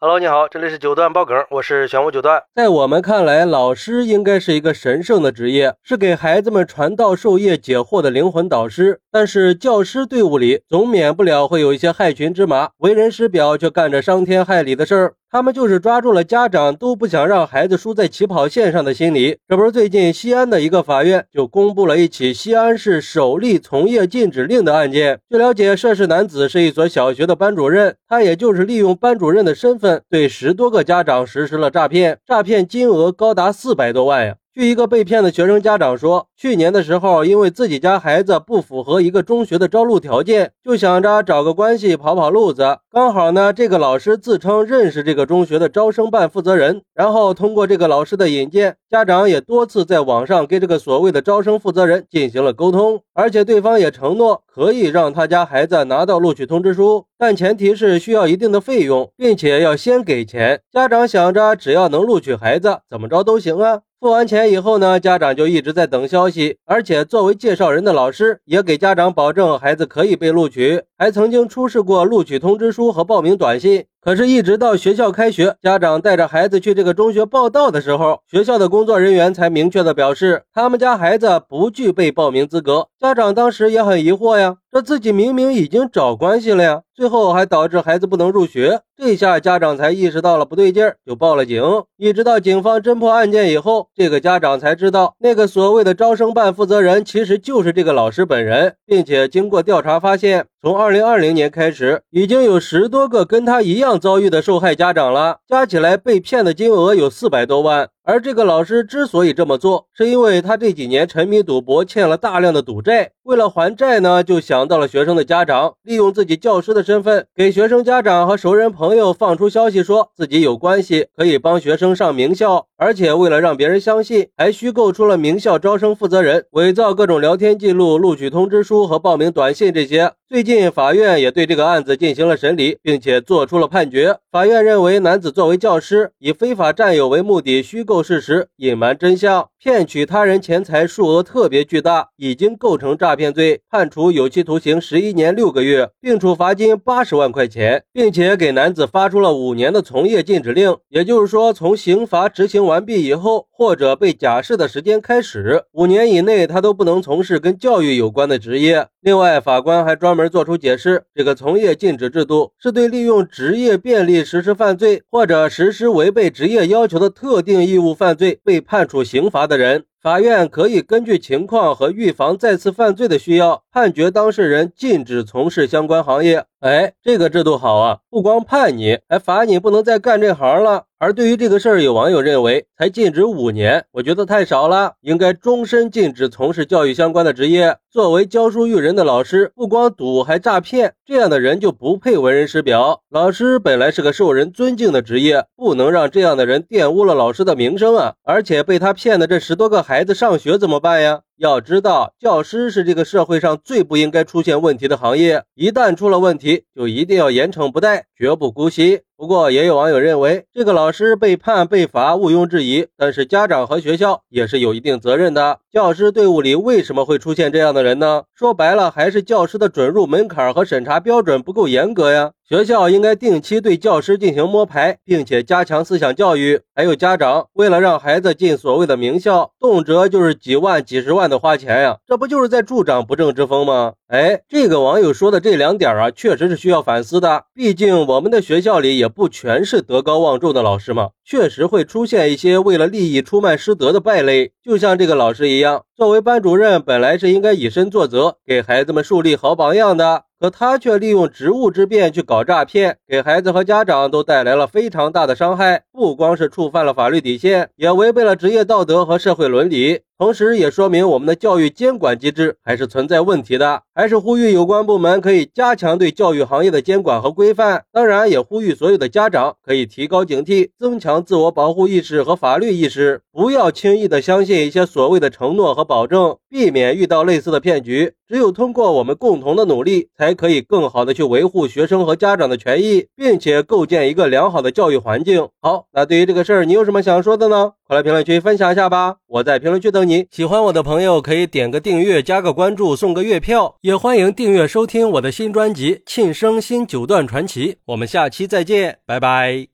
Hello，你好，这里是九段爆梗，我是玄武九段。在我们看来，老师应该是一个神圣的职业，是给孩子们传道授业解惑的灵魂导师。但是教师队伍里总免不了会有一些害群之马，为人师表却干着伤天害理的事儿。他们就是抓住了家长都不想让孩子输在起跑线上的心理。这不是最近西安的一个法院就公布了一起西安市首例从业禁止令的案件。据了解，涉事男子是一所小学的班主任，他也就是利用班主任的身份，对十多个家长实施了诈骗，诈骗金额高达四百多万呀。据一个被骗的学生家长说，去年的时候，因为自己家孩子不符合一个中学的招录条件，就想着找个关系跑跑路子。刚好呢，这个老师自称认识这个中学的招生办负责人，然后通过这个老师的引荐，家长也多次在网上跟这个所谓的招生负责人进行了沟通，而且对方也承诺可以让他家孩子拿到录取通知书，但前提是需要一定的费用，并且要先给钱。家长想着只要能录取孩子，怎么着都行啊。付完钱以后呢，家长就一直在等消息，而且作为介绍人的老师也给家长保证孩子可以被录取，还曾经出示过录取通知书和报名短信。可是，一直到学校开学，家长带着孩子去这个中学报到的时候，学校的工作人员才明确的表示，他们家孩子不具备报名资格。家长当时也很疑惑呀，这自己明明已经找关系了呀，最后还导致孩子不能入学。这下家长才意识到了不对劲儿，就报了警。一直到警方侦破案件以后，这个家长才知道，那个所谓的招生办负责人其实就是这个老师本人，并且经过调查发现，从二零二零年开始，已经有十多个跟他一样。遭遇的受害家长了，加起来被骗的金额有四百多万。而这个老师之所以这么做，是因为他这几年沉迷赌博，欠了大量的赌债。为了还债呢，就想到了学生的家长，利用自己教师的身份，给学生家长和熟人朋友放出消息，说自己有关系可以帮学生上名校。而且为了让别人相信，还虚构出了名校招生负责人，伪造各种聊天记录、录取通知书和报名短信这些。最近法院也对这个案子进行了审理，并且作出了判决。法院认为，男子作为教师，以非法占有为目的，虚构事实隐瞒真相，骗取他人钱财数额特别巨大，已经构成诈骗罪，判处有期徒刑十一年六个月，并处罚金八十万块钱，并且给男子发出了五年的从业禁止令。也就是说，从刑罚执行完毕以后，或者被假释的时间开始，五年以内他都不能从事跟教育有关的职业。另外，法官还专门作出解释，这个从业禁止制度是对利用职业便利实施犯罪或者实施违背职业要求的特定义务。犯罪被判处刑罚的人，法院可以根据情况和预防再次犯罪的需要，判决当事人禁止从事相关行业。哎，这个制度好啊，不光判你，还罚你不能再干这行了。而对于这个事儿，有网友认为才禁止五年，我觉得太少了，应该终身禁止从事教育相关的职业。作为教书育人的老师，不光赌还诈骗，这样的人就不配为人师表。老师本来是个受人尊敬的职业，不能让这样的人玷污了老师的名声啊！而且被他骗的这十多个孩子上学怎么办呀？要知道，教师是这个社会上最不应该出现问题的行业，一旦出了问题，就一定要严惩不贷，绝不姑息。不过，也有网友认为，这个老师被判被罚毋庸置疑，但是家长和学校也是有一定责任的。教师队伍里为什么会出现这样的人呢？说白了，还是教师的准入门槛和审查标准不够严格呀。学校应该定期对教师进行摸排，并且加强思想教育。还有家长为了让孩子进所谓的名校，动辄就是几万、几十万的花钱呀，这不就是在助长不正之风吗？哎，这个网友说的这两点啊，确实是需要反思的。毕竟我们的学校里也不全是德高望重的老师嘛，确实会出现一些为了利益出卖师德的败类。就像这个老师一样，作为班主任，本来是应该以身作则，给孩子们树立好榜样的。可他却利用职务之便去搞诈骗，给孩子和家长都带来了非常大的伤害。不光是触犯了法律底线，也违背了职业道德和社会伦理。同时，也说明我们的教育监管机制还是存在问题的，还是呼吁有关部门可以加强对教育行业的监管和规范。当然，也呼吁所有的家长可以提高警惕，增强自我保护意识和法律意识，不要轻易的相信一些所谓的承诺和保证，避免遇到类似的骗局。只有通过我们共同的努力，才可以更好的去维护学生和家长的权益，并且构建一个良好的教育环境。好，那对于这个事儿，你有什么想说的呢？快来评论区分享一下吧！我在评论区等你。喜欢我的朋友可以点个订阅、加个关注、送个月票，也欢迎订阅收听我的新专辑《庆生新九段传奇》。我们下期再见，拜拜。